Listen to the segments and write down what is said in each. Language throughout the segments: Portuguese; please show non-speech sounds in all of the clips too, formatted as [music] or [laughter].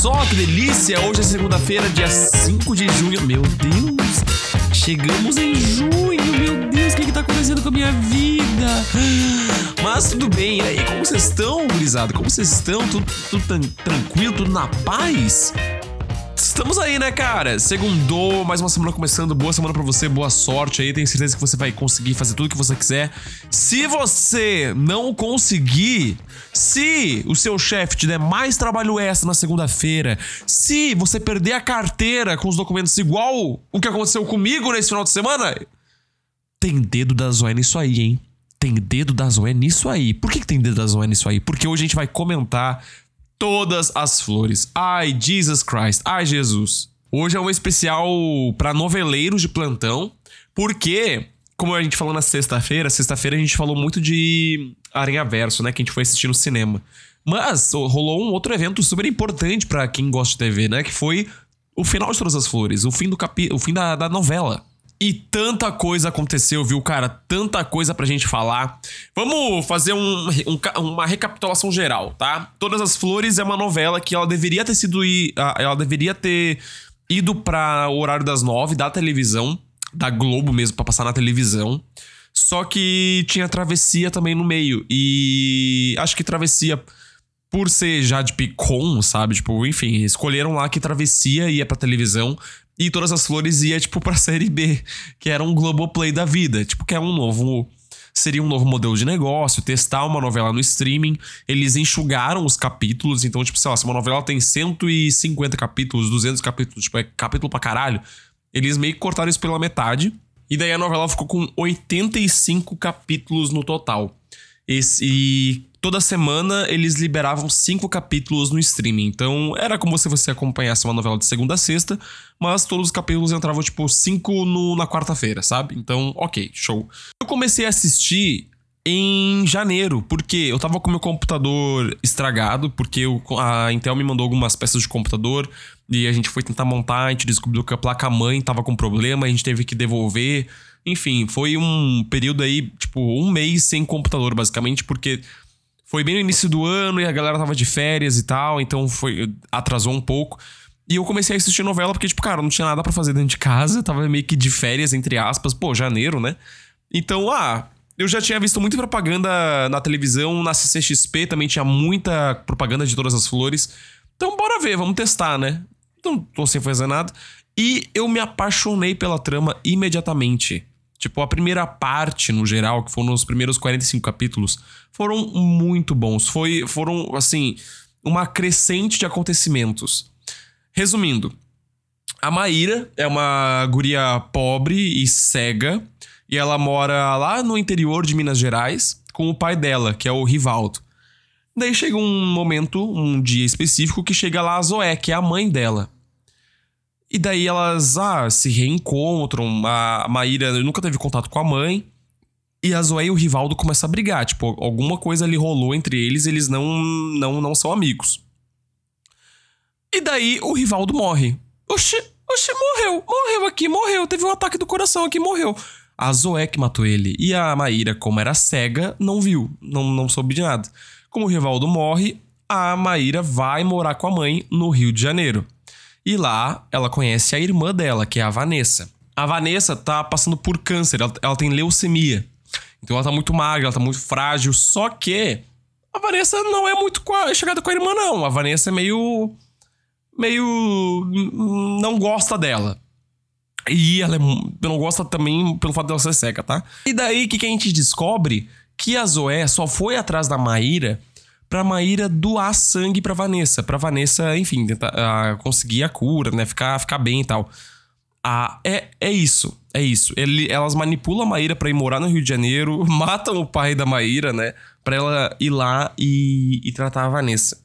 só que delícia! Hoje é segunda-feira, dia 5 de junho. Meu Deus! Chegamos em junho, meu Deus, o que, que tá acontecendo com a minha vida? Mas tudo bem, e aí, como vocês estão, gurizada? Como vocês estão? Tudo, tudo tranquilo, tudo na paz? Estamos aí, né, cara? Segundou, mais uma semana começando. Boa semana pra você, boa sorte aí. Tenho certeza que você vai conseguir fazer tudo que você quiser. Se você não conseguir, se o seu chefe te der mais trabalho extra na segunda-feira, se você perder a carteira com os documentos igual o que aconteceu comigo nesse final de semana, tem dedo da Zoé nisso aí, hein? Tem dedo da Zoé nisso aí. Por que, que tem dedo da Zoé nisso aí? Porque hoje a gente vai comentar todas as flores. Ai, Jesus Christ. Ai, Jesus. Hoje é um especial para noveleiros de plantão, porque, como a gente falou na sexta-feira, sexta-feira a gente falou muito de Aranha Verso, né? Que a gente foi assistir no cinema. Mas rolou um outro evento super importante para quem gosta de TV, né? Que foi o final de Todas as Flores, o fim do capi o fim da, da novela. E tanta coisa aconteceu, viu, cara? Tanta coisa pra gente falar. Vamos fazer um- um uma recapitulação geral, tá? Todas as Flores é uma novela que ela deveria ter sido. Ela deveria ter ido pra o horário das nove da televisão, da Globo mesmo, pra passar na televisão. Só que tinha travessia também no meio. E acho que travessia por ser já de Picon, sabe? Tipo, enfim, escolheram lá que Travessia ia pra televisão e Todas as Flores ia, tipo, pra série B, que era um Globoplay da vida. Tipo, que é um novo. Seria um novo modelo de negócio, testar uma novela no streaming. Eles enxugaram os capítulos, então, tipo, sei lá, se uma novela tem 150 capítulos, 200 capítulos, tipo, é capítulo pra caralho. Eles meio que cortaram isso pela metade. E daí a novela ficou com 85 capítulos no total. Esse, e toda semana eles liberavam cinco capítulos no streaming. Então era como se você acompanhasse uma novela de segunda a sexta, mas todos os capítulos entravam tipo cinco no- na quarta-feira, sabe? Então, ok, show. Eu comecei a assistir em janeiro, porque eu tava com meu computador estragado, porque eu- a Intel me mandou algumas peças de computador e a gente foi tentar montar, a gente descobriu que a placa-mãe tava com problema, a gente teve que devolver. Enfim, foi um período aí, tipo, um mês sem computador, basicamente, porque foi bem no início do ano e a galera tava de férias e tal, então foi atrasou um pouco. E eu comecei a assistir novela porque, tipo, cara, não tinha nada pra fazer dentro de casa, tava meio que de férias, entre aspas, pô, janeiro, né? Então, ah, eu já tinha visto muita propaganda na televisão, na CCXP também tinha muita propaganda de todas as flores. Então, bora ver, vamos testar, né? Não tô sem fazer nada. E eu me apaixonei pela trama imediatamente. Tipo, a primeira parte, no geral, que foram os primeiros 45 capítulos, foram muito bons. Foi, foram, assim, uma crescente de acontecimentos. Resumindo, a Maíra é uma guria pobre e cega, e ela mora lá no interior de Minas Gerais com o pai dela, que é o Rivaldo. Daí chega um momento, um dia específico, que chega lá a Zoé, que é a mãe dela. E daí elas ah, se reencontram. A Maíra nunca teve contato com a mãe. E a Zoé e o Rivaldo começam a brigar. Tipo, alguma coisa ali rolou entre eles, eles não, não, não são amigos. E daí o Rivaldo morre. Oxi, oxi, morreu. Morreu aqui, morreu. Teve um ataque do coração aqui, morreu. A Zoé que matou ele. E a Maíra, como era cega, não viu. Não, não soube de nada. Como o Rivaldo morre, a Maíra vai morar com a mãe no Rio de Janeiro. E lá ela conhece a irmã dela, que é a Vanessa. A Vanessa tá passando por câncer, ela, ela tem leucemia. Então ela tá muito magra, ela tá muito frágil. Só que a Vanessa não é muito chegada com a irmã, não. A Vanessa é meio. meio. não gosta dela. E ela é não gosta também pelo fato dela ser cega, tá? E daí que, que a gente descobre que a Zoé só foi atrás da Maíra pra Maíra doar sangue pra Vanessa. Pra Vanessa, enfim, tentar ah, conseguir a cura, né? Ficar, ficar bem e tal. Ah, é, é isso. É isso. Ele, elas manipulam a Maíra pra ir morar no Rio de Janeiro, [laughs] matam o pai da Maíra, né? Pra ela ir lá e, e tratar a Vanessa.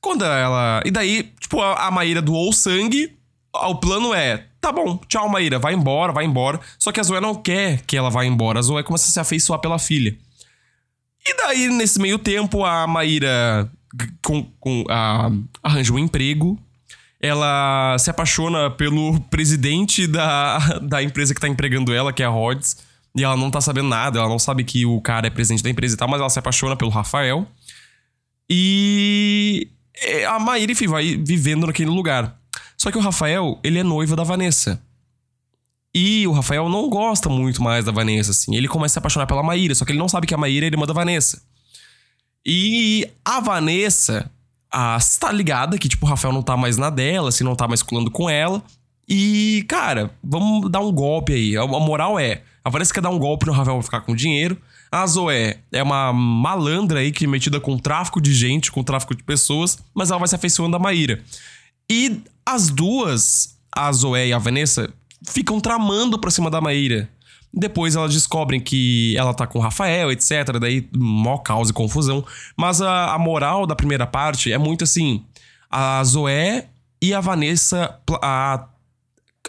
Quando ela. E daí, tipo, a, a Maíra doou sangue. O plano é: tá bom, tchau, Maíra, vai embora, vai embora. Só que a Zoé não quer que ela vá embora. A Zoé começa a se afeiçoar pela filha. E daí, nesse meio tempo, a Maíra com, com, a- arranja um emprego. Ela se apaixona pelo presidente da, [laughs] da empresa que tá empregando ela, que é a Rhodes. E ela não tá sabendo nada, ela não sabe que o cara é presidente da empresa e tal, mas ela se apaixona pelo Rafael. E é, a Maíra, enfim, vai vivendo naquele lugar. Só que o Rafael, ele é noivo da Vanessa. E o Rafael não gosta muito mais da Vanessa, assim. Ele começa a se apaixonar pela Maíra, só que ele não sabe que a Maíra é irmã da Vanessa. E a Vanessa a, está ligada que, tipo, o Rafael não tá mais na dela, assim, não tá mais colando com ela. E, cara, vamos dar um golpe aí. A moral é: a Vanessa quer dar um golpe no Rafael pra ficar com dinheiro. A Zoé é uma malandra aí que é metida com tráfico de gente, com tráfico de pessoas, mas ela vai se afeiçoando da Maíra. E as duas, a Zoé e a Vanessa, ficam tramando pra cima da Maíra. Depois elas descobrem que ela tá com o Rafael, etc. Daí, mó caos e confusão. Mas a, a moral da primeira parte é muito assim: a Zoé e a Vanessa a,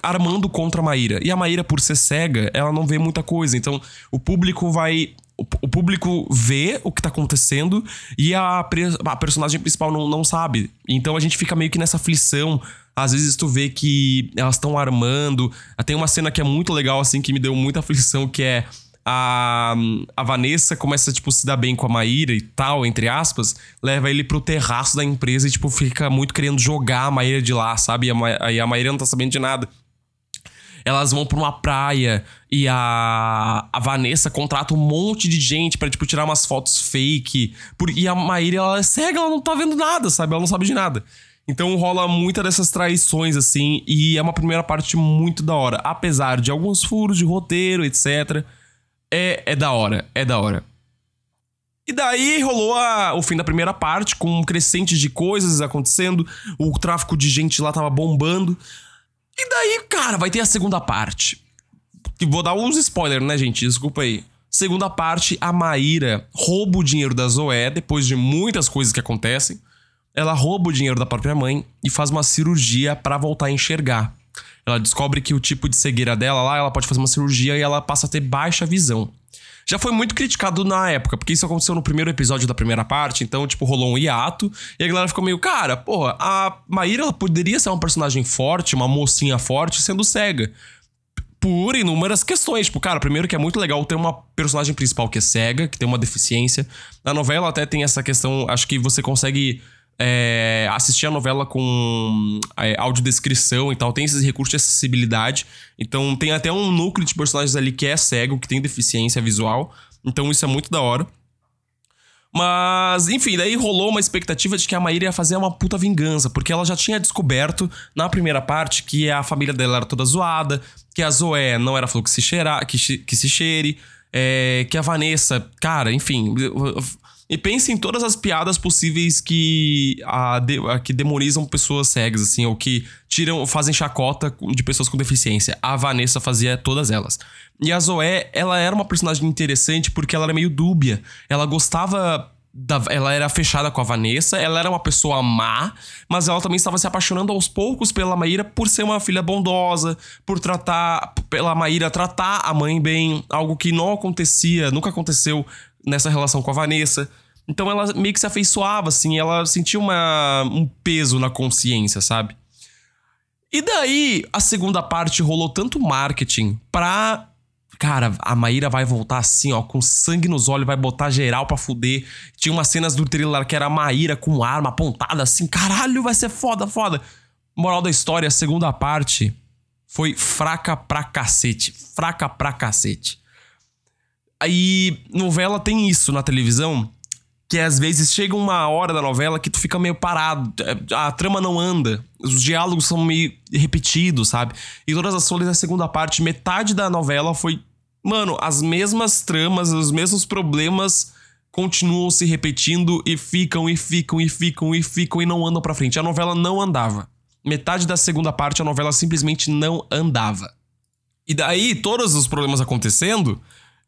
armando contra a Maíra. E a Maíra, por ser cega, ela não vê muita coisa. Então, o público vai o, público vê o que tá acontecendo e a, a personagem principal não, não sabe. Então a gente fica meio que nessa aflição. Às vezes tu vê que elas estão armando. Tem uma cena que é muito legal, assim, que me deu muita [laughs] aflição, que é a, a Vanessa começa, tipo, se dar bem com a Maíra e tal, entre aspas, leva ele pro terraço da empresa e, tipo, fica muito querendo jogar a Maíra de lá, sabe? E a, aí a Maíra não tá sabendo de nada elas vão pra uma praia e a, a Vanessa contrata um monte de gente para tipo, tirar umas fotos fake. Por, e a Maíra, ela é cega, ela não tá vendo nada, sabe? Ela não sabe de nada. Então rola muita dessas traições, assim, e é uma primeira parte muito da hora. Apesar de alguns furos de roteiro, etc. É, é da hora, é da hora. E daí rolou a, o fim da primeira parte, com um crescente de coisas acontecendo, o tráfico de gente lá tava bombando. E daí, cara, vai ter a segunda parte. Vou dar uns spoilers, né, gente? Desculpa aí. Segunda parte, a Maíra rouba o dinheiro da Zoé depois de muitas coisas que acontecem. Ela rouba o dinheiro da própria mãe e faz uma cirurgia para voltar a enxergar. Ela descobre que o tipo de cegueira dela lá, ela pode fazer uma cirurgia e ela passa a ter baixa visão já foi muito criticado na época, porque isso aconteceu no primeiro episódio da primeira parte, então, tipo, rolou um hiato, e a galera ficou meio, cara, porra, a Maíra ela poderia ser uma personagem forte, uma mocinha forte, sendo cega. Por inúmeras questões. Tipo, cara, primeiro que é muito legal ter uma personagem principal que é cega, que tem uma deficiência. Na novela até tem essa questão, acho que você consegue é, assistir a novela com é, audiodescrição e tal, tem esses recursos de acessibilidade. Então tem até um núcleo de personagens ali que é cego, que tem deficiência visual. Então isso é muito da hora. Mas, enfim, daí rolou uma expectativa de que a Maíra ia fazer uma puta vingança, porque ela já tinha descoberto na primeira parte que a família dela era toda zoada, que a Zoé não era flor que se, cheira, que, que se cheire, é, que a Vanessa, cara, enfim, e pense em todas as piadas possíveis que, a, a, que demonizam pessoas cegas, assim, ou que tiram, fazem chacota de pessoas com deficiência. A Vanessa fazia todas elas. E a Zoé, ela era uma personagem interessante porque ela era meio dúbia. Ela gostava da, ela era fechada com a Vanessa, ela era uma pessoa má, mas ela também estava se apaixonando aos poucos pela Maíra por ser uma filha bondosa, por tratar, pela Maíra tratar a mãe bem, algo que não acontecia, nunca aconteceu nessa relação com a Vanessa. Então ela meio que se afeiçoava, assim, ela sentia uma, um peso na consciência, sabe? E daí, a segunda parte rolou tanto marketing pra. Cara, a Maíra vai voltar assim, ó, com sangue nos olhos, vai botar geral pra fuder. Tinha umas cenas do trailer que era a Maíra com arma apontada assim, caralho, vai ser foda, foda. Moral da história, a segunda parte foi fraca pra cacete. Fraca pra cacete. Aí, novela tem isso na televisão, que às vezes chega uma hora da novela que tu fica meio parado, a trama não anda, os diálogos são meio repetidos, sabe? E todas as folhas da segunda parte, metade da novela foi, mano, as mesmas tramas, os mesmos problemas continuam se repetindo e ficam e ficam e ficam e ficam e não andam para frente. A novela não andava. Metade da segunda parte a novela simplesmente não andava. E daí, todos os problemas acontecendo,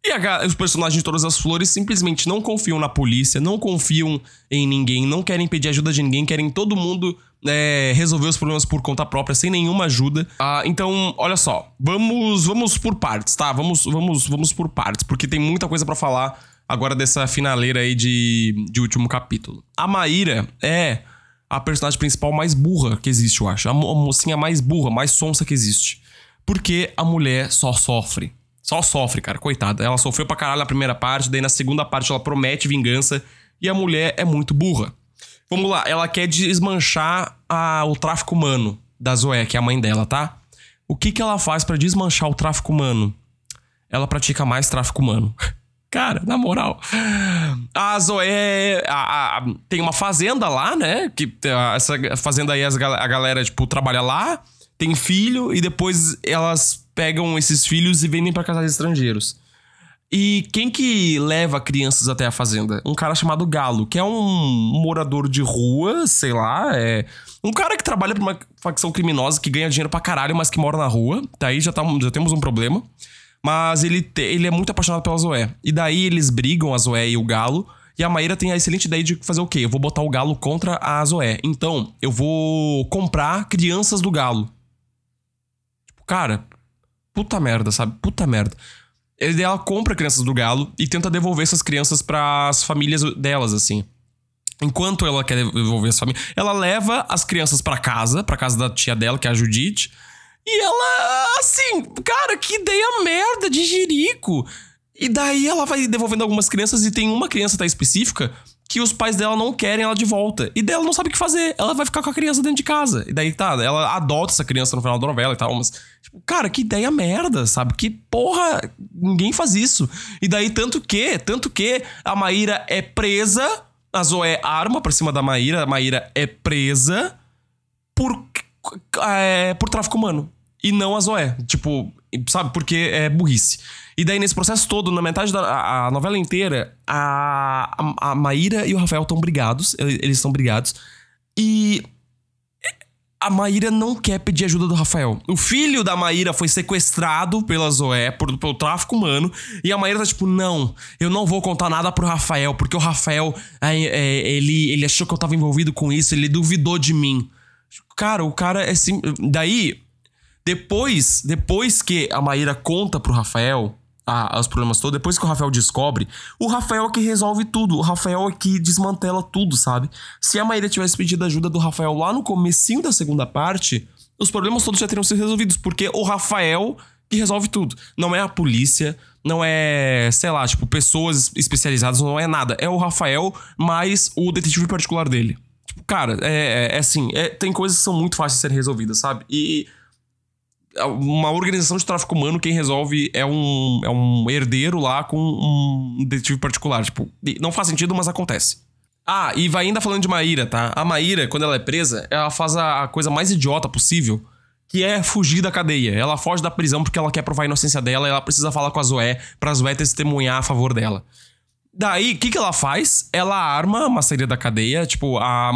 e a, os personagens de Todas as Flores simplesmente não confiam na polícia, não confiam em ninguém, não querem pedir ajuda de ninguém, querem todo mundo é, resolver os problemas por conta própria, sem nenhuma ajuda. Ah, então, olha só, vamos vamos por partes, tá? Vamos vamos vamos por partes, porque tem muita coisa para falar agora dessa finaleira aí de, de último capítulo. A Maíra é a personagem principal mais burra que existe, eu acho. A mocinha mais burra, mais sonsa que existe. Porque a mulher só sofre Só sofre, cara, coitada. Ela sofreu pra caralho na primeira parte, daí na segunda parte ela promete vingança e a mulher é muito burra. Vamos lá, ela quer desmanchar a, o tráfico humano da Zoé, que é a mãe dela, tá? O que que ela faz pra desmanchar o tráfico humano? Ela pratica mais tráfico humano. [laughs] Cara, na moral. A Zoé a, a, tem uma fazenda lá, né? Que essa fazenda aí a galera, tipo, trabalha lá, tem filho e depois elas pegam esses filhos e vendem para casais estrangeiros. E quem que leva crianças até a fazenda? Um cara chamado Galo, que é um morador de rua, sei lá, é um cara que trabalha pra uma facção criminosa que ganha dinheiro pra caralho, mas que mora na rua. Daí já, tá, já temos um problema. Mas ele, te, ele é muito apaixonado pela Zoé. E daí eles brigam, a Zoé e o Galo. E a Maíra tem a excelente ideia de fazer o quê? Eu vou botar o Galo contra a Zoé. Então, eu vou comprar crianças do Galo. Tipo, cara, puta merda, sabe? Puta merda. Ele, ela compra crianças do Galo e tenta devolver essas crianças para as famílias delas, assim. Enquanto ela quer devolver as famílias, ela leva as crianças para casa, para casa da tia dela, que é a Judite. E ela, assim, cara, que ideia merda de jirico. E daí ela vai devolvendo algumas crianças e tem uma criança tá específica que os pais dela não querem ela de volta. E daí ela não sabe o que fazer. Ela vai ficar com a criança dentro de casa. E daí tá, ela adota essa criança no final da novela e tal, mas tipo, cara, que ideia merda, sabe? Que porra, ninguém faz isso. E daí tanto que, tanto que a Maíra é presa, a Zoé arma pra cima da Maíra, a Maíra é presa por é, por tráfico humano e não a Zoé. Tipo, sabe? Porque é burrice. E daí, nesse processo todo, na metade da a, a novela inteira, a, a, Maíra e o Rafael estão brigados. Eles estão brigados. E a Maíra não quer pedir ajuda do Rafael. O filho da Maíra foi sequestrado pela Zoé, por, pelo tráfico humano. E a Maíra tá tipo, não, eu não vou contar nada pro Rafael, porque o Rafael, é, é, ele, ele achou que eu tava envolvido com isso, ele duvidou de mim. Cara, o cara é sim. Daí, depois, depois que a Maíra conta pro Rafael ah, os problemas todos, depois que o Rafael descobre, o Rafael é que resolve tudo. O Rafael é que desmantela tudo, sabe? Se a Maíra tivesse pedido ajuda do Rafael lá no comecinho da segunda parte, os problemas todos já teriam sido resolvidos, porque o Rafael que resolve tudo. Não é a polícia, não é, sei lá, tipo, pessoas especializadas, não é nada. É o Rafael mais o detetive particular dele. Tipo, cara, é, é, é assim, é, tem coisas que são muito fáceis de serem resolvidas, sabe? E uma organização de tráfico humano, quem resolve é um, é um herdeiro lá com um detetive particular. Tipo, não faz sentido, mas acontece. Ah, e vai ainda falando de Maíra, tá? A Maíra, quando ela é presa, ela faz a coisa mais idiota possível, que é fugir da cadeia. Ela foge da prisão porque ela quer provar a inocência dela e ela precisa falar com a Zoé pra Zoé testemunhar a favor dela. Daí, o que, que ela faz? Ela arma uma saída da cadeia. Tipo, a,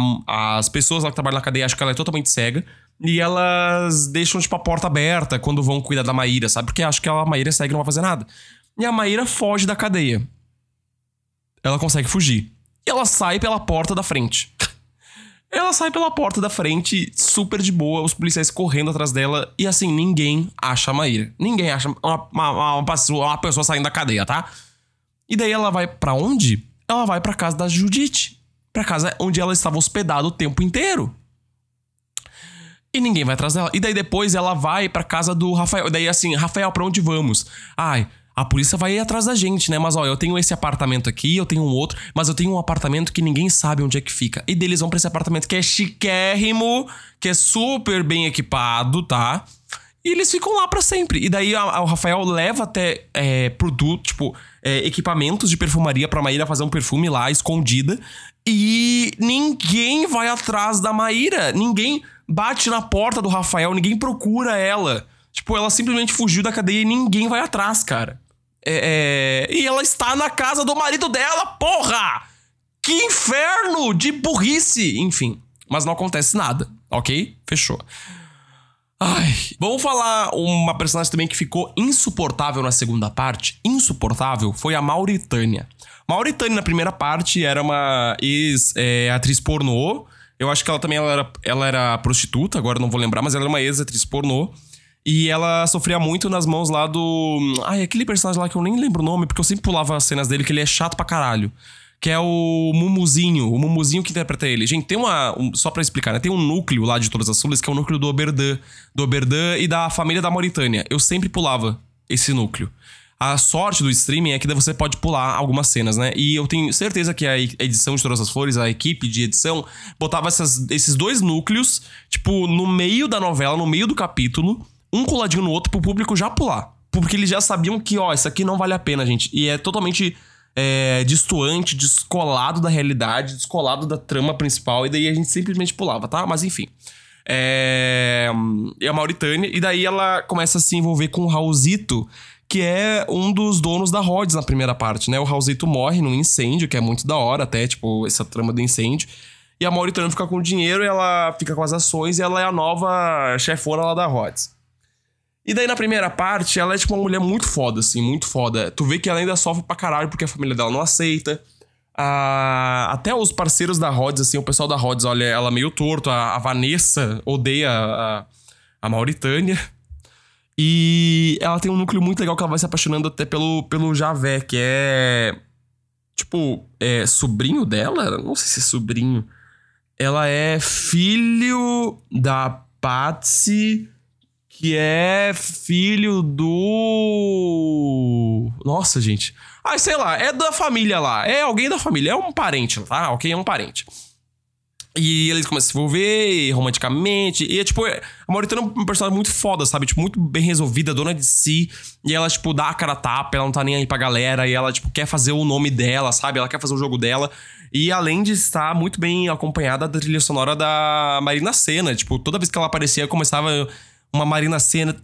as pessoas lá que trabalham na cadeia acham que ela é totalmente cega. E elas deixam, tipo, a porta aberta quando vão cuidar da Maíra, sabe? Porque acham que a Maíra segue não vai fazer nada. E a Maíra foge da cadeia. Ela consegue fugir. E ela sai pela porta da frente. [laughs] ela sai pela porta da frente, super de boa, os policiais correndo atrás dela. E assim, ninguém acha a Maíra. Ninguém acha uma, uma, uma, pessoa, uma pessoa saindo da cadeia, tá? E daí ela vai para onde? Ela vai para casa da Judite. Pra casa onde ela estava hospedada o tempo inteiro. E ninguém vai atrás dela. E daí depois ela vai pra casa do Rafael. Daí assim, Rafael, pra onde vamos? Ai, a polícia vai ir atrás da gente, né? Mas ó, eu tenho esse apartamento aqui, eu tenho um outro, mas eu tenho um apartamento que ninguém sabe onde é que fica. E deles vão pra esse apartamento que é chiquérrimo, que é super bem equipado, tá? E eles ficam lá para sempre. E daí o Rafael leva até é, produto, tipo, é, equipamentos de perfumaria pra Maíra fazer um perfume lá, escondida. E ninguém vai atrás da Maíra. Ninguém bate na porta do Rafael, ninguém procura ela. Tipo, ela simplesmente fugiu da cadeia e ninguém vai atrás, cara. É, é... E ela está na casa do marido dela, porra! Que inferno de burrice! Enfim, mas não acontece nada, ok? Fechou. Ai, vamos falar uma personagem também que ficou insuportável na segunda parte. Insuportável foi a Mauritânia. Mauritânia, na primeira parte, era uma ex-atriz é, pornô eu acho que ela também ela era, ela era prostituta, agora não vou lembrar, mas ela era uma ex-atriz pornô. E ela sofria muito nas mãos lá do. Ai, aquele personagem lá que eu nem lembro o nome, porque eu sempre pulava as cenas dele, que ele é chato pra caralho. Que é o Mumuzinho, o Mumuzinho que interpreta ele. Gente, tem uma. Um, só para explicar, né? Tem um núcleo lá de Todas as Sulhas, que é o núcleo do Oberdan. Do Oberdan e da família da Mauritânia. Eu sempre pulava esse núcleo. A sorte do streaming é que você pode pular algumas cenas, né? E eu tenho certeza que a edição de Todas as Flores, a equipe de edição, botava essas, esses dois núcleos, tipo, no meio da novela, no meio do capítulo, um coladinho no outro pro público já pular. Porque eles já sabiam que, ó, isso aqui não vale a pena, gente. E é totalmente é, distoante, descolado da realidade, descolado da trama principal, e daí a gente simplesmente pulava, tá? Mas enfim. É, é a Mauritânia, e daí ela começa a se envolver com o Raulzito, que é um dos donos da Rhodes na primeira parte, né? O Raulzito morre num incêndio, que é muito da hora, até, tipo, essa trama do incêndio. E a Mauritânia fica com o dinheiro, ela fica com as ações e ela é a nova chefona lá da Rhodes. E daí na primeira parte, ela é tipo uma mulher muito foda, assim, muito foda. Tu vê que ela ainda sofre pra caralho porque a família dela não aceita. Ah, até os parceiros da Rhodes, assim, o pessoal da Rhodes olha ela meio torto. A, a Vanessa odeia a, a Mauritânia. E ela tem um núcleo muito legal que ela vai se apaixonando até pelo, pelo Javé, que é. Tipo, é sobrinho dela? Não sei se é sobrinho. Ela é filho da Patsy, que é filho do. Nossa, gente. Ah, sei lá, é da família lá. É alguém da família, é um parente, tá? Ok, é um parente. E eles começam a se envolver romanticamente. E é tipo, a Mauritânia é um personagem muito foda, sabe? Tipo, muito bem resolvida, dona de si. E ela, tipo, dá a cara tapa, ela não tá nem aí pra galera. E ela, tipo, quer fazer o nome dela, sabe? Ela quer fazer o jogo dela. E além de estar muito bem acompanhada da trilha sonora da Marina Senna. Tipo, toda vez que ela aparecia, começava uma Marina Senna.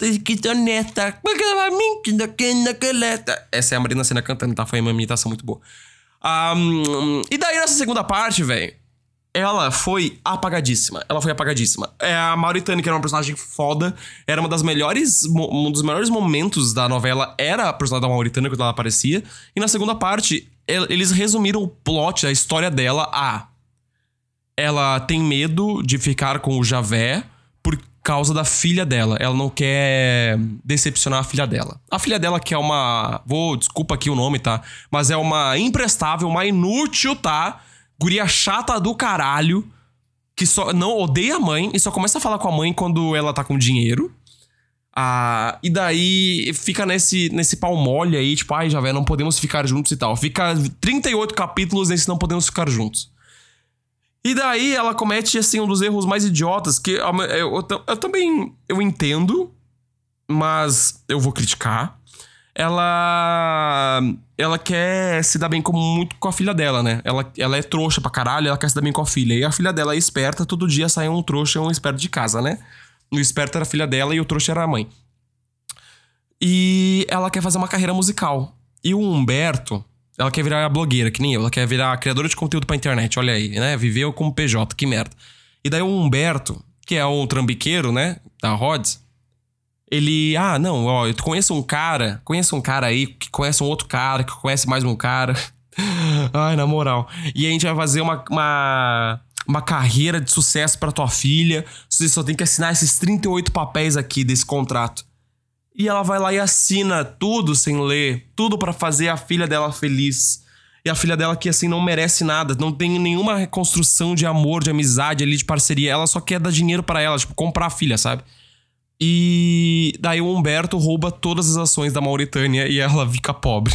Essa é a Marina Senna cantando, tá? Foi uma imitação muito boa. Um, e daí, nessa segunda parte, velho ela foi apagadíssima. Ela foi apagadíssima. É a Mauritânia, que era uma personagem foda, era uma das melhores. Um dos melhores momentos da novela era a personagem da Mauritânia quando ela aparecia. E na segunda parte, eles resumiram o plot, a história dela a. Ela tem medo de ficar com o Javé por causa da filha dela. Ela não quer decepcionar a filha dela. A filha dela que é uma. Vou, desculpa aqui o nome, tá? Mas é uma imprestável, uma inútil, tá? Guria chata do caralho, que só não odeia a mãe e só começa a falar com a mãe quando ela tá com dinheiro. Ah, e daí fica nesse, nesse pau mole aí, tipo, ai, já não podemos ficar juntos e tal. Fica 38 capítulos nesse não podemos ficar juntos. E daí ela comete, assim, um dos erros mais idiotas, que eu, eu, eu, eu também eu entendo, mas eu vou criticar ela ela quer se dar bem com, muito com a filha dela, né? Ela, ela é trouxa pra caralho, ela quer se dar bem com a filha. E a filha dela é esperta, todo dia sai um trouxa e um esperto de casa, né? O esperto era a filha dela e o trouxa era a mãe. E ela quer fazer uma carreira musical. E o Humberto, ela quer virar blogueira, que nem eu. Ela quer virar criadora de conteúdo pra internet, olha aí, né? Viveu como PJ, que merda. E daí o Humberto, que é o trambiqueiro, né? Da Rhodes ele, ah, não, ó, eu conheço um cara, conheço um cara aí que conhece um outro cara, que conhece mais um cara. [laughs] Ai, na moral. E a gente vai fazer uma, uma, uma carreira de sucesso para tua filha. Você só tem que assinar esses 38 papéis aqui desse contrato. E ela vai lá e assina tudo sem ler, tudo para fazer a filha dela feliz. E a filha dela que assim não merece nada, não tem nenhuma reconstrução de amor, de amizade ali, de parceria. Ela só quer dar dinheiro para ela, tipo, comprar a filha, sabe? E daí o Humberto rouba todas as ações da Mauritânia e ela fica pobre.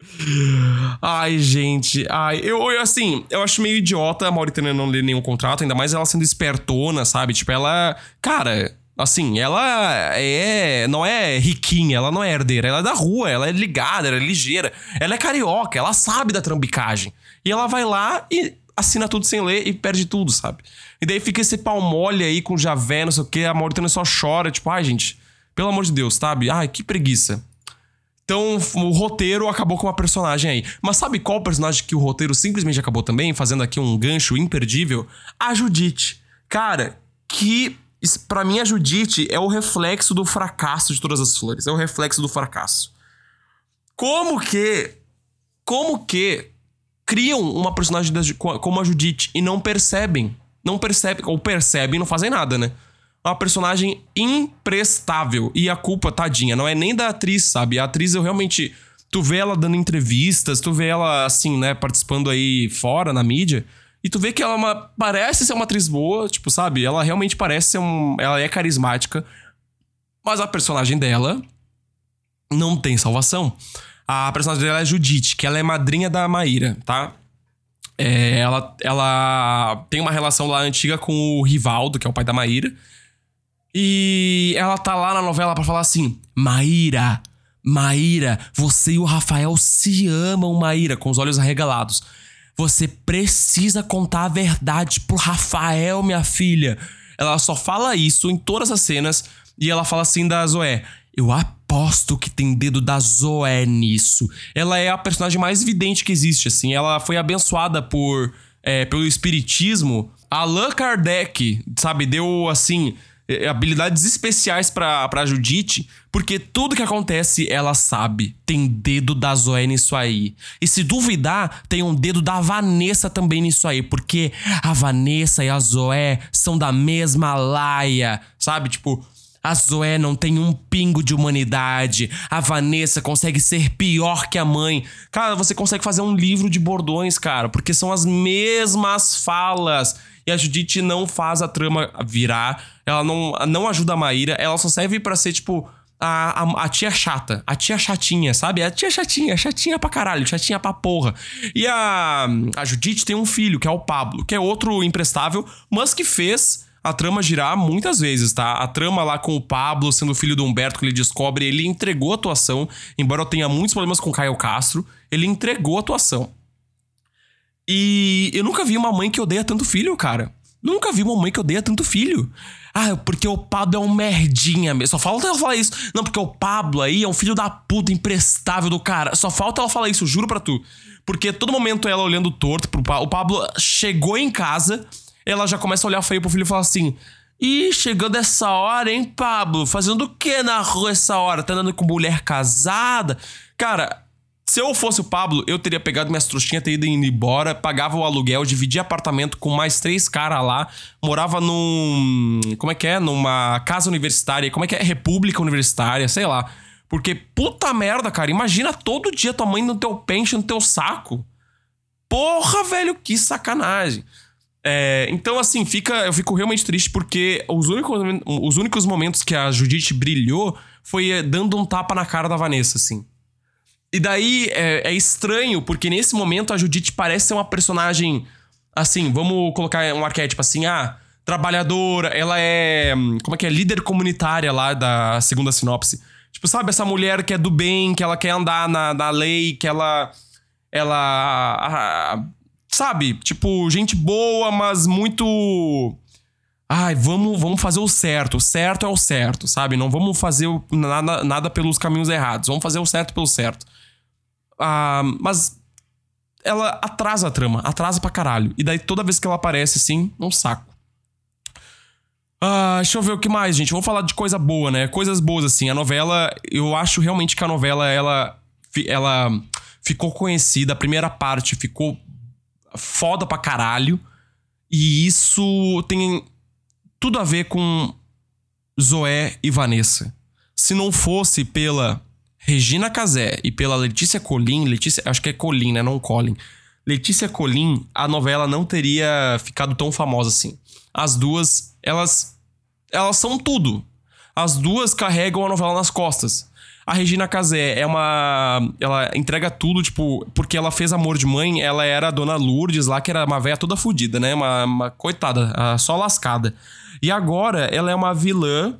[laughs] Ai, gente. Ai, eu, eu, assim, eu acho meio idiota a Mauritânia não ler nenhum contrato, ainda mais ela sendo espertona, sabe? Tipo, ela. Cara, assim, ela é. Não é riquinha, ela não é herdeira, ela é da rua, ela é ligada, ela é ligeira, ela é carioca, ela sabe da trambicagem. E ela vai lá e assina tudo sem ler e perde tudo, sabe? E daí fica esse pau mole aí com Javé, não sei o que, a Mauritânia só chora, tipo, ai, gente, pelo amor de Deus, sabe? Ai, que preguiça. Então, o roteiro acabou com uma personagem aí. Mas sabe qual personagem que o roteiro simplesmente acabou também? Fazendo aqui um gancho imperdível? A Judite. Cara, que para mim a Judite é o reflexo do fracasso de todas as flores. É o reflexo do fracasso. Como que. Como que criam uma personagem como a Judite e não percebem. Não percebem, ou percebem e não fazem nada, né? Uma personagem imprestável. E a culpa, tadinha, não é nem da atriz, sabe? A atriz eu realmente. Tu vê ela dando entrevistas, tu vê ela assim, né, participando aí fora na mídia. E tu vê que ela é uma, parece ser uma atriz boa, tipo, sabe? Ela realmente parece ser um. Ela é carismática. Mas a personagem dela não tem salvação. A personagem dela é Judite, que ela é madrinha da Maíra, tá? É, ela, ela tem uma relação lá antiga com o Rivaldo, que é o pai da Maíra. E ela tá lá na novela para falar assim: Maíra, Maíra, você e o Rafael se amam, Maíra, com os olhos arregalados. Você precisa contar a verdade pro Rafael, minha filha. Ela só fala isso em todas as cenas e ela fala assim da Zoé: Eu aposto que tem dedo da Zoé nisso. Ela é a personagem mais evidente que existe, assim. Ela foi abençoada por é, pelo espiritismo. Allan Kardec, sabe, deu assim é, habilidades especiais pra, pra Judite, porque tudo que acontece ela sabe. Tem dedo da Zoé nisso aí. E se duvidar, tem um dedo da Vanessa também nisso aí, porque a Vanessa e a Zoé são da mesma laia, sabe? Tipo, a Zoé não tem um pingo de humanidade. A Vanessa consegue ser pior que a mãe. Cara, você consegue fazer um livro de bordões, cara, porque são as mesmas falas. E a Judite não faz a trama virar. Ela não, não ajuda a Maíra. Ela só serve para ser, tipo, a, a, a, tia chata. A tia chatinha, sabe? A tia chatinha. Chatinha pra caralho. Chatinha pra porra. E a, a Judite tem um filho, que é o Pablo, que é outro imprestável, mas que fez a trama girar muitas vezes, tá? A trama lá com o Pablo sendo filho do Humberto que ele descobre, ele entregou a atuação, embora eu tenha muitos problemas com o Caio Castro, ele entregou a atuação. E eu nunca vi uma mãe que odeia tanto filho, cara. Nunca vi uma mãe que odeia tanto filho. Ah, porque o Pablo é um merdinha mesmo. Só falta ela falar isso. Não, porque o Pablo aí é um filho da puta imprestável do cara. Só falta ela falar isso, juro pra tu. Porque todo momento ela olhando torto pro Pablo. O Pablo chegou em casa, ela já começa a olhar feio pro filho e fala assim: Ih, chegando essa hora, hein, Pablo? Fazendo o que na rua essa hora? Tá andando com mulher casada? Cara, se eu fosse o Pablo, eu teria pegado minhas trouxinhas, teria ido embora, pagava o aluguel, dividia apartamento com mais três caras lá, morava num. Como é que é? Numa casa universitária, como é que é? República Universitária, sei lá. Porque puta merda, cara, imagina todo dia tua mãe no teu pente, no teu saco. Porra, velho, que sacanagem. É, então, assim, fica, eu fico realmente triste porque os únicos, os únicos momentos que a Judite brilhou foi eh, dando um tapa na cara da Vanessa, assim. E daí é, é, estranho, porque nesse momento a Judite parece ser uma personagem. Assim, vamos colocar um arquétipo assim, ah, trabalhadora, ela é. Como é que é? Líder comunitária lá da segunda sinopse. Tipo, sabe, essa mulher que é do bem, que ela quer andar na, na lei, que ela. Ela. Sabe? Tipo, gente boa, mas muito. Ai, vamos, vamos fazer o certo. O certo é o certo, sabe? Não vamos fazer nada, nada pelos caminhos errados. Vamos fazer o certo pelo certo. Ah, mas ela atrasa a trama, atrasa pra caralho. E daí toda vez que ela aparece, assim, um saco. Ah, deixa eu ver o que mais, gente. Vamos falar de coisa boa, né? Coisas boas, assim. A novela, eu acho realmente que a novela, ela, ela ficou conhecida. A primeira parte ficou foda pra caralho. E isso tem tudo a ver com Zoé e Vanessa. Se não fosse pela Regina Casé e pela Letícia Colin, Letícia, acho que é Colin, né? Não Colin. Letícia Colin, a novela não teria ficado tão famosa assim. As duas, elas elas são tudo. As duas carregam a novela nas costas. A Regina Casé é uma. Ela entrega tudo, tipo, porque ela fez Amor de Mãe, ela era a dona Lourdes lá, que era uma velha toda fodida, né? Uma, uma coitada, só lascada. E agora ela é uma vilã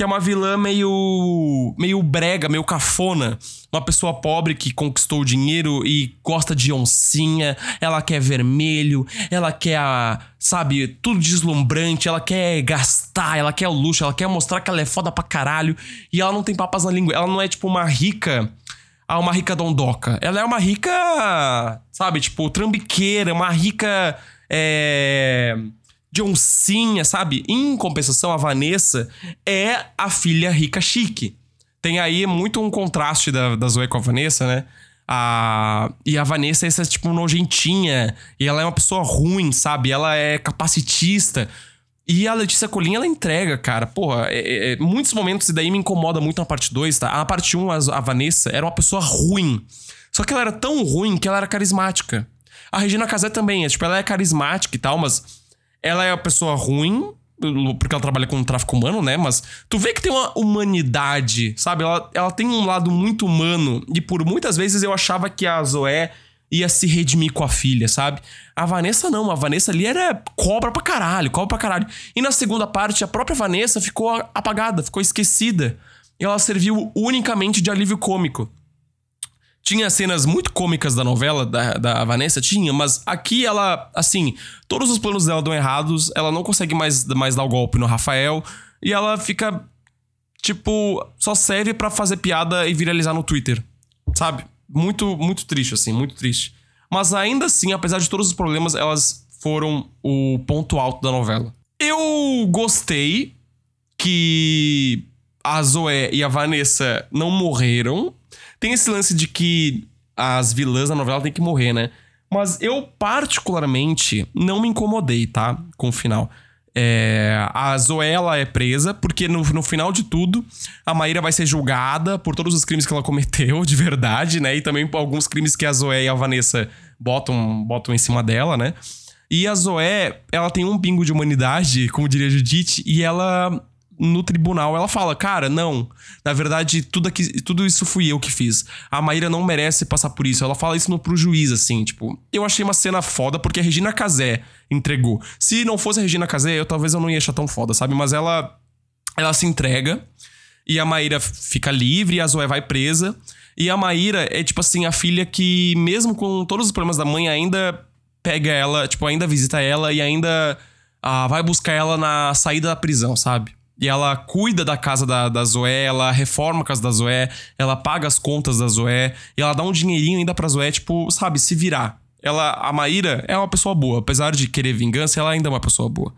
que é uma vilã meio meio brega, meio cafona, uma pessoa pobre que conquistou o dinheiro e gosta de oncinha, ela quer vermelho, ela quer a, sabe, tudo deslumbrante, ela quer gastar, ela quer o luxo, ela quer mostrar que ela é foda pra caralho e ela não tem papas na língua, ela não é tipo uma rica ah, uma rica dondoca. Ela é uma rica, sabe, tipo, trambiqueira, uma rica é de oncinha, sabe? Em compensação, a Vanessa é a filha rica chique. Tem aí muito um contraste da, da Zoe com a Vanessa, né? A... E a Vanessa é essa, tipo, nojentinha. E ela é uma pessoa ruim, sabe? Ela é capacitista. E a Letícia Colin, ela entrega, cara. Porra, é, é, é muitos momentos, e daí me incomoda muito na parte 2, tá? Na parte 1, um, a, a Vanessa era uma pessoa ruim. Só que ela era tão ruim que ela era carismática. A Regina Casé também, é, tipo, ela é carismática e tal, mas ela é uma pessoa ruim, porque ela trabalha com tráfico humano, né? Mas tu vê que tem uma humanidade, sabe? Ela, ela tem um lado muito humano. E por muitas vezes eu achava que a Zoé ia se redimir com a filha, sabe? A Vanessa não, a Vanessa ali era cobra pra caralho, cobra pra caralho. E na segunda parte, a própria Vanessa ficou apagada, ficou esquecida. E ela serviu unicamente de alívio cômico. Tinha cenas muito cômicas da novela da, da Vanessa? Tinha, mas aqui ela, assim, todos os planos dela dão errados, ela não consegue mais, mais dar o golpe no Rafael, e ela fica, tipo, só serve para fazer piada e viralizar no Twitter, sabe? Muito, muito triste, assim, muito triste. Mas ainda assim, apesar de todos os problemas, elas foram o ponto alto da novela. Eu gostei que a Zoé e a Vanessa não morreram. Tem esse lance de que as vilãs da novela têm que morrer, né? Mas eu, particularmente, não me incomodei, tá? Com o final. É, a Zoela é presa, porque no, no final de tudo, a Maíra vai ser julgada por todos os crimes que ela cometeu, [laughs] de verdade, né? E também por alguns crimes que a Zoé e a Vanessa botam, botam em cima dela, né? E a Zoé, ela tem um pingo de humanidade, como diria Judith, e ela no tribunal ela fala: Cara, não, na verdade, tudo, aqui, tudo isso fui eu que fiz. A Maíra não merece passar por isso. Ela fala isso no, pro juiz, assim, tipo. Eu achei uma cena foda porque a Regina Casé entregou. Se não fosse a Regina Casé, eu talvez eu não ia achar tão foda, sabe? Mas ela. Ela se entrega. E a Maíra fica livre, a Zoé vai presa. E a Maíra é, tipo assim, a filha que, mesmo com todos os problemas da mãe, ainda pega ela, tipo, ainda visita ela e ainda ah, vai buscar ela na saída da prisão, sabe? E ela cuida da casa da, da Zoé, ela reforma a casa da Zoé, ela paga as contas da Zoé, e ela dá um dinheirinho ainda pra Zoé, tipo, sabe, se virar. Ela, a Maíra é uma pessoa boa, apesar de querer vingança, ela ainda é uma pessoa boa.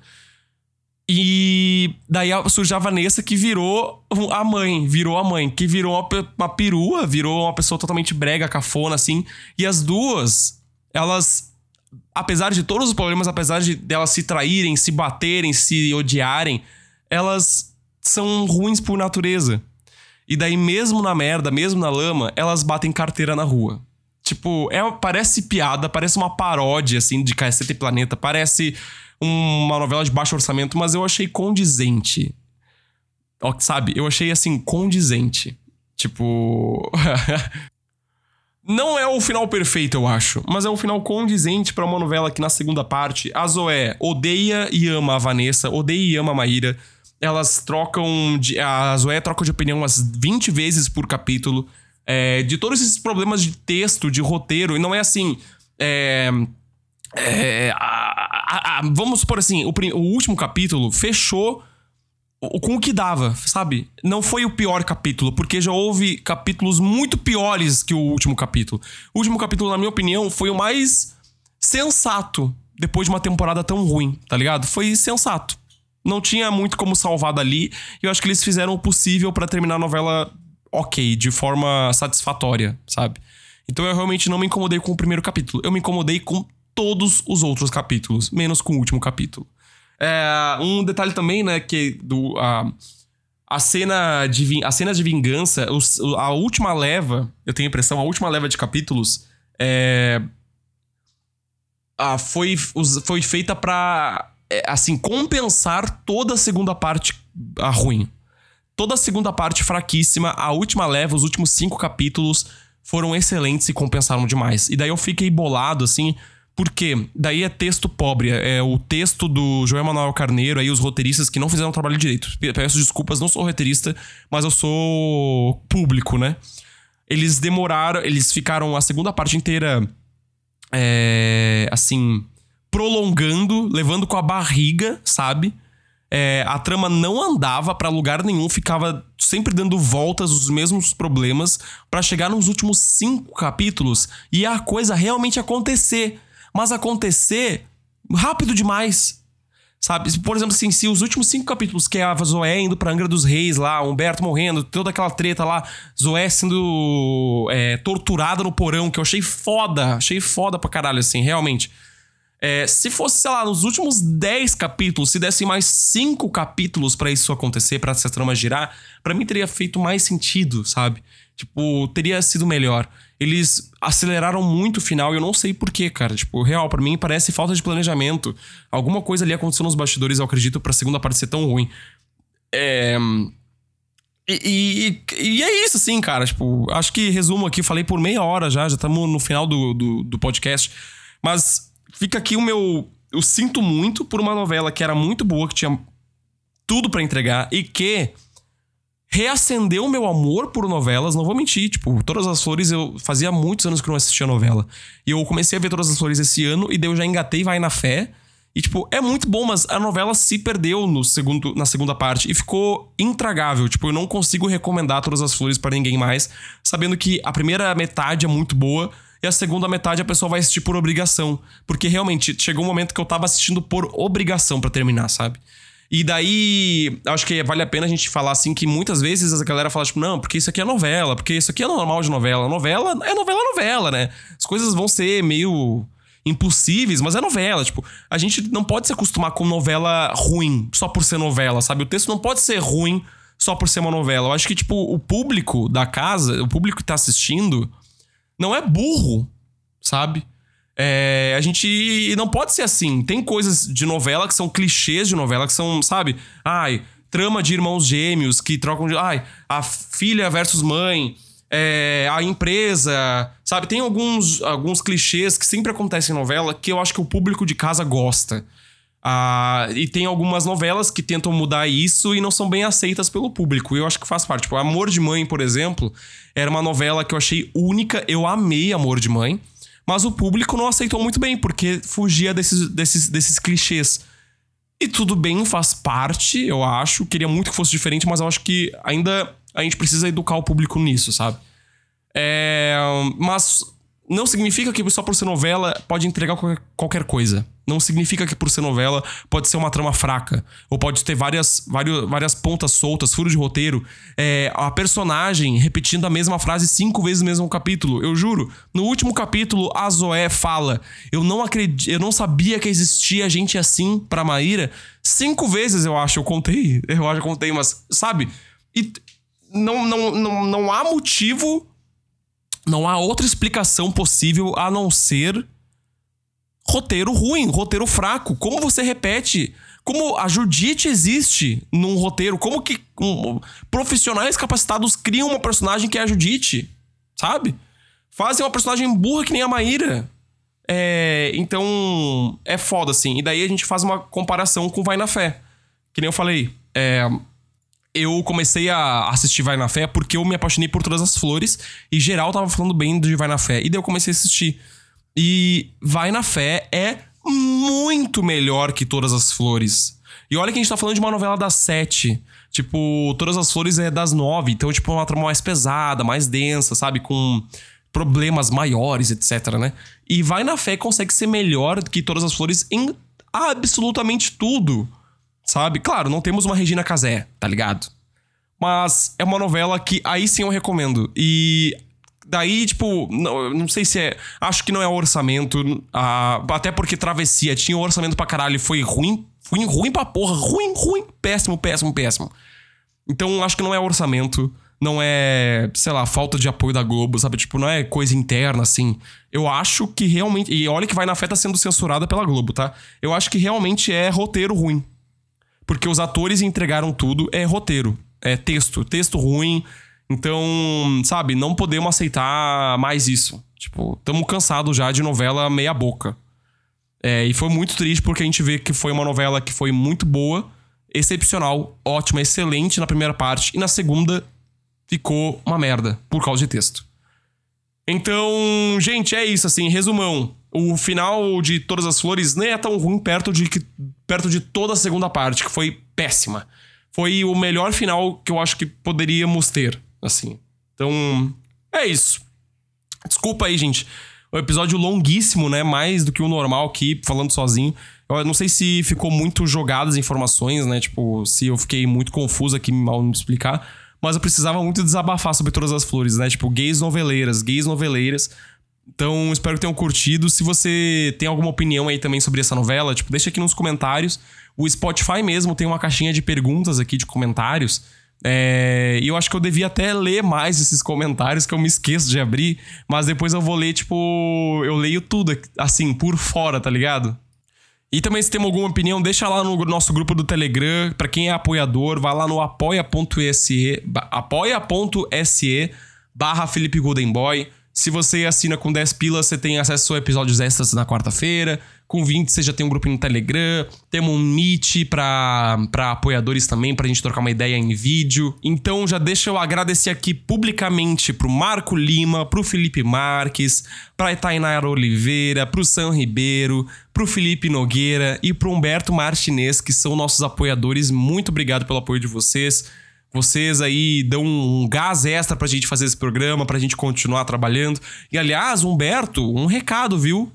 E daí surge a Vanessa que virou a mãe, virou a mãe, que virou uma, uma perua, virou uma pessoa totalmente brega, cafona, assim. E as duas, elas, apesar de todos os problemas, apesar de delas se traírem, se baterem, se odiarem, elas são ruins por natureza. E daí, mesmo na merda, mesmo na lama, elas batem carteira na rua. Tipo, é, parece piada, parece uma paródia, assim, de Cacete Planeta, parece uma novela de baixo orçamento, mas eu achei condizente. Ó, sabe? Eu achei, assim, condizente. Tipo. [laughs] Não é o final perfeito, eu acho, mas é um final condizente para uma novela que na segunda parte a Zoé odeia e ama a Vanessa, odeia e ama a Maíra, elas trocam. De, a Zoé troca de opinião umas 20 vezes por capítulo. É, de todos esses problemas de texto, de roteiro, e não é assim. É, é, a, a, a, vamos supor assim: o, o último capítulo fechou com o que dava, sabe? Não foi o pior capítulo, porque já houve capítulos muito piores que o último capítulo. O último capítulo, na minha opinião, foi o mais sensato depois de uma temporada tão ruim, tá ligado? Foi sensato não tinha muito como salvar dali. E eu acho que eles fizeram o possível para terminar a novela ok, de forma satisfatória, sabe? Então eu realmente não me incomodei com o primeiro capítulo. Eu me incomodei com todos os outros capítulos, menos com o último capítulo. É, um detalhe também, né, que do, a, a cena de, a cena de vingança, os, a última leva, eu tenho a impressão, a última leva de capítulos é, a, foi, foi feita para assim, compensar toda a segunda parte a ruim. Toda a segunda parte fraquíssima, a última leva, os últimos cinco capítulos foram excelentes e compensaram demais. E daí eu fiquei bolado, assim, porque daí é texto pobre, é o texto do João Manuel Carneiro, aí os roteiristas que não fizeram o trabalho direito. Peço desculpas, não sou roteirista, mas eu sou público, né? Eles demoraram, eles ficaram a segunda parte inteira, é, assim, prolongando, levando com a barriga, sabe? É, a trama não andava para lugar nenhum, ficava sempre dando voltas os mesmos problemas para chegar nos últimos cinco capítulos e a coisa realmente acontecer. Mas acontecer rápido demais. Sabe? Por exemplo, assim, se os últimos cinco capítulos, que é a Zoé indo pra Angra dos Reis lá, Humberto morrendo, toda aquela treta lá, Zoé sendo é, torturada no porão, que eu achei foda, achei foda pra caralho, assim, realmente. É, se fosse, sei lá, nos últimos 10 capítulos, se dessem mais 5 capítulos para isso acontecer, para essa trama girar, para mim teria feito mais sentido, sabe? Tipo, teria sido melhor. Eles aceleraram muito o final e eu não sei porquê, cara. Tipo, real, para mim parece falta de planejamento. Alguma coisa ali aconteceu nos bastidores, eu acredito, pra segunda parte ser tão ruim. É. E, e, e, é isso, assim, cara. Tipo, acho que resumo aqui, falei por meia hora já, já estamos no final do, do, do, podcast. Mas fica aqui o meu. Eu sinto muito por uma novela que era muito boa, que tinha tudo para entregar e que reacendeu o meu amor por novelas. Não vou mentir, tipo, Todas as Flores eu fazia muitos anos que não assistia novela. E eu comecei a ver Todas as Flores esse ano e daí eu já engatei Vai na Fé. E, tipo, é muito bom, mas a novela se perdeu no segundo, na segunda parte e ficou intragável. Tipo, eu não consigo recomendar Todas as Flores para ninguém mais, sabendo que a primeira metade é muito boa e a segunda metade a pessoa vai assistir por obrigação. Porque realmente chegou um momento que eu tava assistindo por obrigação para terminar, sabe? E daí, acho que vale a pena a gente falar assim que muitas vezes a galera fala, tipo, não, porque isso aqui é novela, porque isso aqui é normal de novela. Novela é novela, novela, né? As coisas vão ser meio impossíveis, mas é novela. Tipo, a gente não pode se acostumar com novela ruim só por ser novela, sabe? O texto não pode ser ruim só por ser uma novela. Eu acho que, tipo, o público da casa, o público que tá assistindo, não é burro, sabe? É, a gente não pode ser assim. Tem coisas de novela que são clichês de novela, que são, sabe? Ai, trama de irmãos gêmeos que trocam de. Ai, a filha versus mãe é, a empresa, sabe? Tem alguns, alguns clichês que sempre acontecem em novela que eu acho que o público de casa gosta. Ah, e tem algumas novelas que tentam mudar isso e não são bem aceitas pelo público. E eu acho que faz parte. Tipo, Amor de Mãe, por exemplo, era uma novela que eu achei única. Eu amei Amor de Mãe. Mas o público não aceitou muito bem, porque fugia desses, desses, desses clichês. E tudo bem, faz parte, eu acho. Queria muito que fosse diferente, mas eu acho que ainda a gente precisa educar o público nisso, sabe? É, mas não significa que só por ser novela pode entregar qualquer coisa. Não significa que por ser novela pode ser uma trama fraca. Ou pode ter várias, várias, várias pontas soltas, furos de roteiro. É, a personagem repetindo a mesma frase cinco vezes no mesmo capítulo. Eu juro. No último capítulo, a Zoé fala: Eu não acredito, eu não sabia que existia gente assim pra Maíra. Cinco vezes, eu acho, eu contei. Eu acho que contei, mas, sabe? E não, não, não, não há motivo, não há outra explicação possível a não ser roteiro ruim, roteiro fraco. Como você repete? Como a Judite existe num roteiro? Como que um, profissionais capacitados criam uma personagem que é a Judite? Sabe? Fazem uma personagem burra que nem a Maíra. É, então, é foda, assim. E daí a gente faz uma comparação com Vai na Fé. Que nem eu falei. É, eu comecei a assistir Vai na Fé porque eu me apaixonei por todas as flores e geral tava falando bem de Vai na Fé. E daí eu comecei a assistir. E Vai na Fé é muito melhor que Todas as Flores. E olha que a gente tá falando de uma novela das sete. Tipo, Todas as Flores é das nove. Então, tipo, é uma trama mais pesada, mais densa, sabe? Com problemas maiores, etc, né? E Vai na Fé consegue ser melhor que Todas as Flores em absolutamente tudo. Sabe? Claro, não temos uma Regina Casé, tá ligado? Mas é uma novela que aí sim eu recomendo. E daí, tipo, não, não sei se é. Acho que não é orçamento. Ah, até porque Travessia tinha orçamento pra caralho e foi ruim. Foi ruim pra porra. Ruim, ruim. Péssimo, péssimo, péssimo. Então acho que não é orçamento. Não é, sei lá, falta de apoio da Globo, sabe? Tipo, não é coisa interna, assim. Eu acho que realmente. E olha que vai na fé tá sendo censurada pela Globo, tá? Eu acho que realmente é roteiro ruim. Porque os atores entregaram tudo, é roteiro, é texto, texto ruim. Então, sabe, não podemos aceitar mais isso. Tipo, estamos cansados já de novela meia boca. É, e foi muito triste porque a gente vê que foi uma novela que foi muito boa, excepcional, ótima, excelente na primeira parte, e na segunda ficou uma merda por causa de texto. Então, gente, é isso, assim, resumão. O final de Todas as Flores nem é tão ruim perto de, perto de toda a segunda parte, que foi péssima. Foi o melhor final que eu acho que poderíamos ter, assim. Então, é isso. Desculpa aí, gente. O episódio longuíssimo, né? Mais do que o normal aqui, falando sozinho. Eu não sei se ficou muito jogadas as informações, né? Tipo, se eu fiquei muito confuso aqui mal me explicar. Mas eu precisava muito desabafar sobre todas as flores, né? Tipo, gays noveleiras, gays noveleiras. Então, espero que tenham curtido. Se você tem alguma opinião aí também sobre essa novela, tipo, deixa aqui nos comentários. O Spotify mesmo tem uma caixinha de perguntas aqui, de comentários. É, e eu acho que eu devia até ler mais esses comentários que eu me esqueço de abrir, mas depois eu vou ler, tipo, eu leio tudo assim, por fora, tá ligado? E também se tem alguma opinião, deixa lá no nosso grupo do Telegram, para quem é apoiador, vai lá no apoia.se, apoia.se barra Felipe Golden Boy. Se você assina com 10 pilas, você tem acesso a episódios extras na quarta-feira. Com 20, você já tem um grupo no Telegram. Temos um Meet pra apoiadores também, pra gente trocar uma ideia em vídeo. Então já deixa eu agradecer aqui publicamente pro Marco Lima, pro Felipe Marques, pra Itainara Oliveira, pro Sam Ribeiro, pro Felipe Nogueira e pro Humberto Martinez, que são nossos apoiadores. Muito obrigado pelo apoio de vocês. Vocês aí dão um gás extra pra gente fazer esse programa, pra gente continuar trabalhando. E aliás, Humberto, um recado, viu?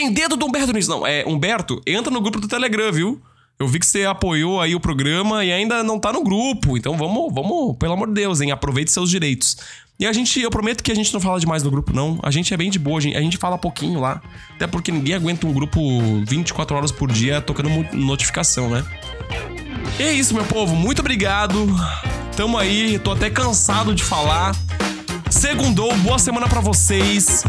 Tem dedo do Humberto nisso? Não, é, Humberto, entra no grupo do Telegram, viu? Eu vi que você apoiou aí o programa e ainda não tá no grupo. Então vamos, vamos, pelo amor de Deus, hein? Aproveite seus direitos. E a gente, eu prometo que a gente não fala demais no grupo, não. A gente é bem de boa, a gente, a gente fala pouquinho lá. Até porque ninguém aguenta um grupo 24 horas por dia tocando notificação, né? E é isso, meu povo. Muito obrigado. Tamo aí. Tô até cansado de falar. Segundou, boa semana para vocês.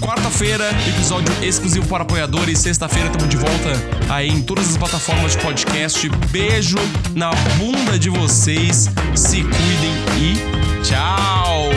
Quarta-feira, episódio exclusivo para apoiadores. Sexta-feira, estamos de volta aí em todas as plataformas de podcast. Beijo na bunda de vocês. Se cuidem e tchau!